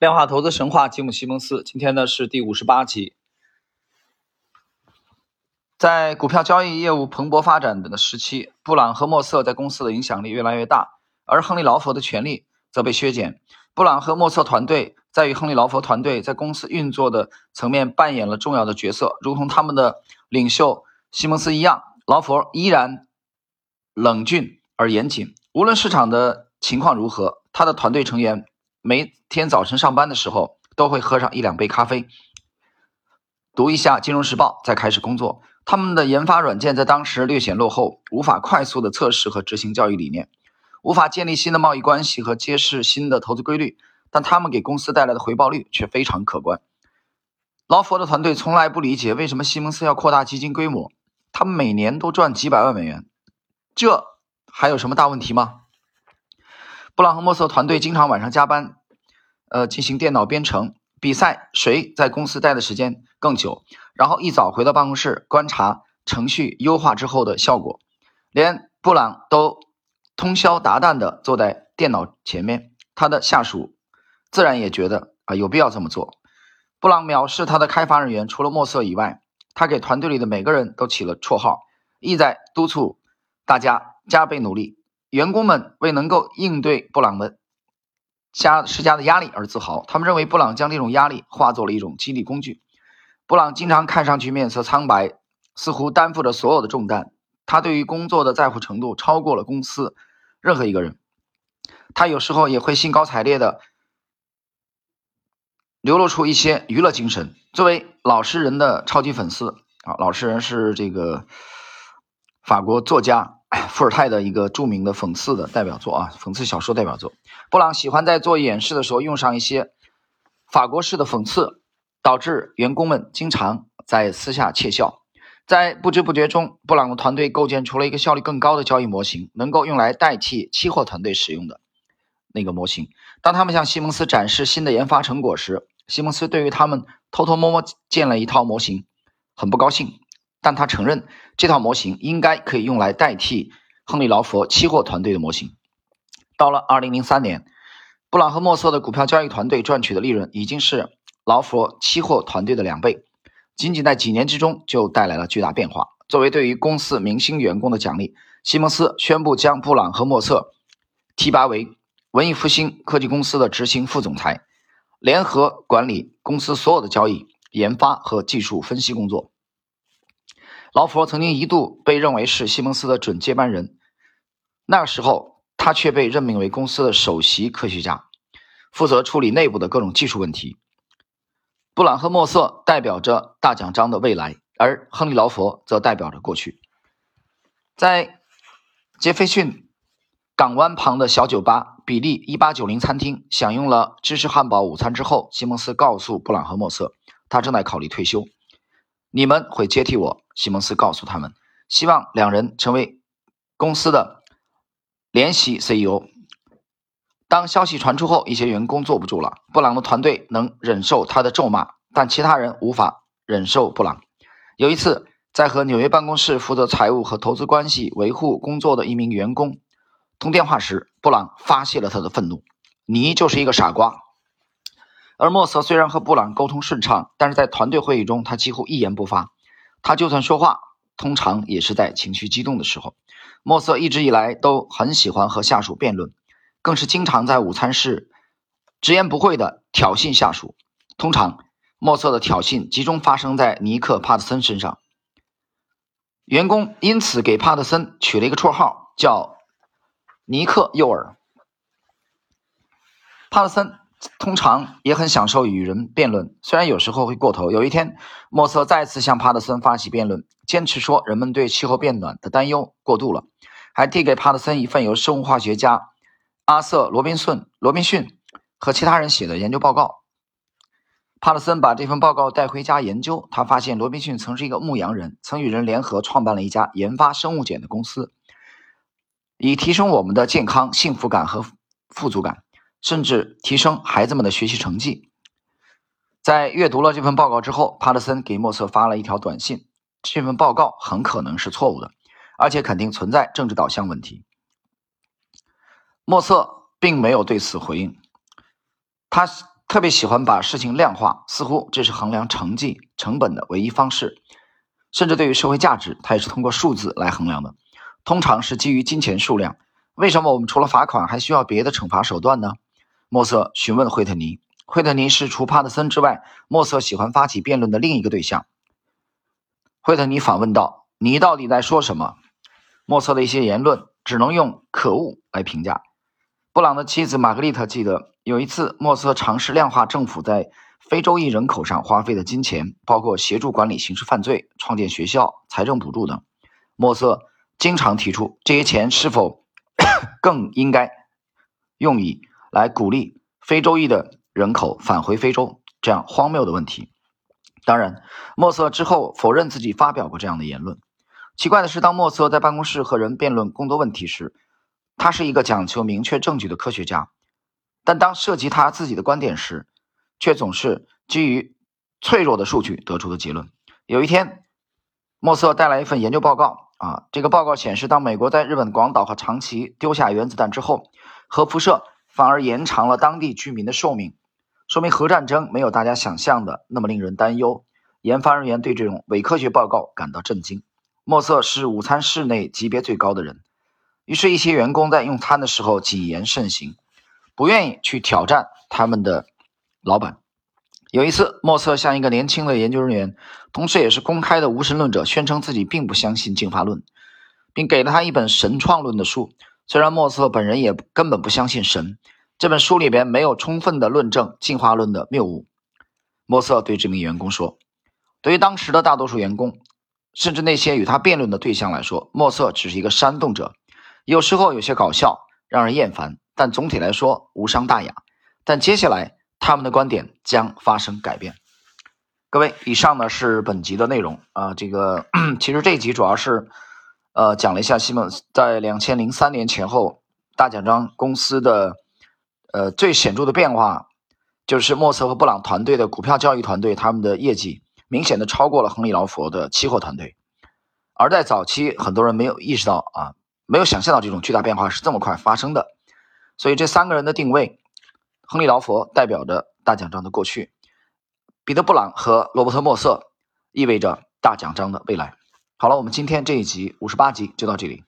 量化投资神话，吉姆·西蒙斯。今天呢是第五十八集。在股票交易业务蓬勃发展的时期，布朗和莫瑟在公司的影响力越来越大，而亨利·劳佛的权力则被削减。布朗和莫瑟团队在与亨利·劳佛团队在公司运作的层面扮演了重要的角色，如同他们的领袖西蒙斯一样，劳佛依然冷峻而严谨。无论市场的情况如何，他的团队成员每天早晨上班的时候都会喝上一两杯咖啡，读一下《金融时报》，再开始工作。他们的研发软件在当时略显落后，无法快速的测试和执行教育理念，无法建立新的贸易关系和揭示新的投资规律。但他们给公司带来的回报率却非常可观。劳佛的团队从来不理解为什么西蒙斯要扩大基金规模，他们每年都赚几百万美元，这还有什么大问题吗？布朗和莫瑟团队经常晚上加班，呃，进行电脑编程。比赛谁在公司待的时间更久，然后一早回到办公室观察程序优化之后的效果。连布朗都通宵达旦地坐在电脑前面，他的下属自然也觉得啊有必要这么做。布朗藐视他的开发人员，除了墨色以外，他给团队里的每个人都起了绰号，意在督促大家加倍努力。员工们为能够应对布朗的。加施加的压力而自豪，他们认为布朗将这种压力化作了一种激励工具。布朗经常看上去面色苍白，似乎担负着所有的重担。他对于工作的在乎程度超过了公司任何一个人。他有时候也会兴高采烈的流露出一些娱乐精神。作为老实人的超级粉丝啊，老实人是这个法国作家。伏尔泰的一个著名的讽刺的代表作啊，讽刺小说代表作。布朗喜欢在做演示的时候用上一些法国式的讽刺，导致员工们经常在私下窃笑。在不知不觉中，布朗的团队构建出了一个效率更高的交易模型，能够用来代替期货团队使用的那个模型。当他们向西蒙斯展示新的研发成果时，西蒙斯对于他们偷偷摸摸建了一套模型很不高兴。但他承认这套模型应该可以用来代替亨利·劳佛期货团队的模型。到了2003年，布朗和莫瑟的股票交易团队赚取的利润已经是劳佛期货团队的两倍，仅仅在几年之中就带来了巨大变化。作为对于公司明星员工的奖励，西蒙斯宣布将布朗和莫瑟提拔为文艺复兴科技公司的执行副总裁，联合管理公司所有的交易、研发和技术分析工作。劳佛曾经一度被认为是西蒙斯的准接班人，那个时候他却被任命为公司的首席科学家，负责处理内部的各种技术问题。布朗和莫瑟代表着大奖章的未来，而亨利·劳佛则代表着过去。在杰斐逊港湾旁的小酒吧比利一八九零餐厅享用了芝士汉堡午餐之后，西蒙斯告诉布朗和莫瑟，他正在考虑退休。你们会接替我，西蒙斯告诉他们，希望两人成为公司的联席 CEO。当消息传出后，一些员工坐不住了。布朗的团队能忍受他的咒骂，但其他人无法忍受布朗。有一次，在和纽约办公室负责财务和投资关系维护工作的一名员工通电话时，布朗发泄了他的愤怒：“你就是一个傻瓜。”而莫瑟虽然和布朗沟通顺畅，但是在团队会议中，他几乎一言不发。他就算说话，通常也是在情绪激动的时候。莫瑟一直以来都很喜欢和下属辩论，更是经常在午餐室直言不讳地挑衅下属。通常，莫瑟的挑衅集中发生在尼克·帕特森身上。员工因此给帕特森取了一个绰号，叫“尼克诱饵”。帕特森。通常也很享受与人辩论，虽然有时候会过头。有一天，莫瑟再次向帕特森发起辩论，坚持说人们对气候变暖的担忧过度了，还递给帕特森一份由生物化学家阿瑟·罗宾逊、罗宾逊和其他人写的研究报告。帕特森把这份报告带回家研究，他发现罗宾逊曾是一个牧羊人，曾与人联合创办了一家研发生物碱的公司，以提升我们的健康、幸福感和富足感。甚至提升孩子们的学习成绩。在阅读了这份报告之后，帕特森给莫瑟发了一条短信：这份报告很可能是错误的，而且肯定存在政治导向问题。莫瑟并没有对此回应，他特别喜欢把事情量化，似乎这是衡量成绩成本的唯一方式。甚至对于社会价值，他也是通过数字来衡量的，通常是基于金钱数量。为什么我们除了罚款还需要别的惩罚手段呢？莫瑟询问惠特尼。惠特尼是除帕特森之外，莫瑟喜欢发起辩论的另一个对象。惠特尼反问道：“你到底在说什么？”莫瑟的一些言论只能用“可恶”来评价。布朗的妻子玛格丽特记得，有一次莫瑟尝试量化政府在。非洲裔人口上花费的金钱，包括协助管理刑事犯罪、创建学校、财政补助等。莫瑟经常提出，这些钱是否 更应该用以来鼓励非洲裔的人口返回非洲这样荒谬的问题。当然，莫瑟之后否认自己发表过这样的言论。奇怪的是，当莫瑟在办公室和人辩论工作问题时，他是一个讲求明确证据的科学家，但当涉及他自己的观点时，却总是基于脆弱的数据得出的结论。有一天，莫瑟带来一份研究报告啊，这个报告显示，当美国在日本广岛和长崎丢下原子弹之后，核辐射反而延长了当地居民的寿命，说明核战争没有大家想象的那么令人担忧。研发人员对这种伪科学报告感到震惊。莫瑟是午餐室内级别最高的人，于是，一些员工在用餐的时候谨言慎行，不愿意去挑战他们的。老板有一次，莫瑟向一个年轻的研究人员，同时也是公开的无神论者，宣称自己并不相信进化论，并给了他一本神创论的书。虽然莫瑟本人也根本不相信神，这本书里边没有充分的论证进化论的谬误。莫瑟对这名员工说：“对于当时的大多数员工，甚至那些与他辩论的对象来说，莫瑟只是一个煽动者，有时候有些搞笑，让人厌烦，但总体来说无伤大雅。”但接下来。他们的观点将发生改变。各位，以上呢是本集的内容啊。这个 其实这集主要是呃讲了一下西蒙在两千零三年前后大奖章公司的呃最显著的变化，就是莫瑟和布朗团队的股票交易团队他们的业绩明显的超过了亨利劳佛的期货团队。而在早期，很多人没有意识到啊，没有想象到这种巨大变化是这么快发生的。所以这三个人的定位。亨利·劳佛代表着大奖章的过去，彼得·布朗和罗伯特·莫瑟意味着大奖章的未来。好了，我们今天这一集五十八集就到这里。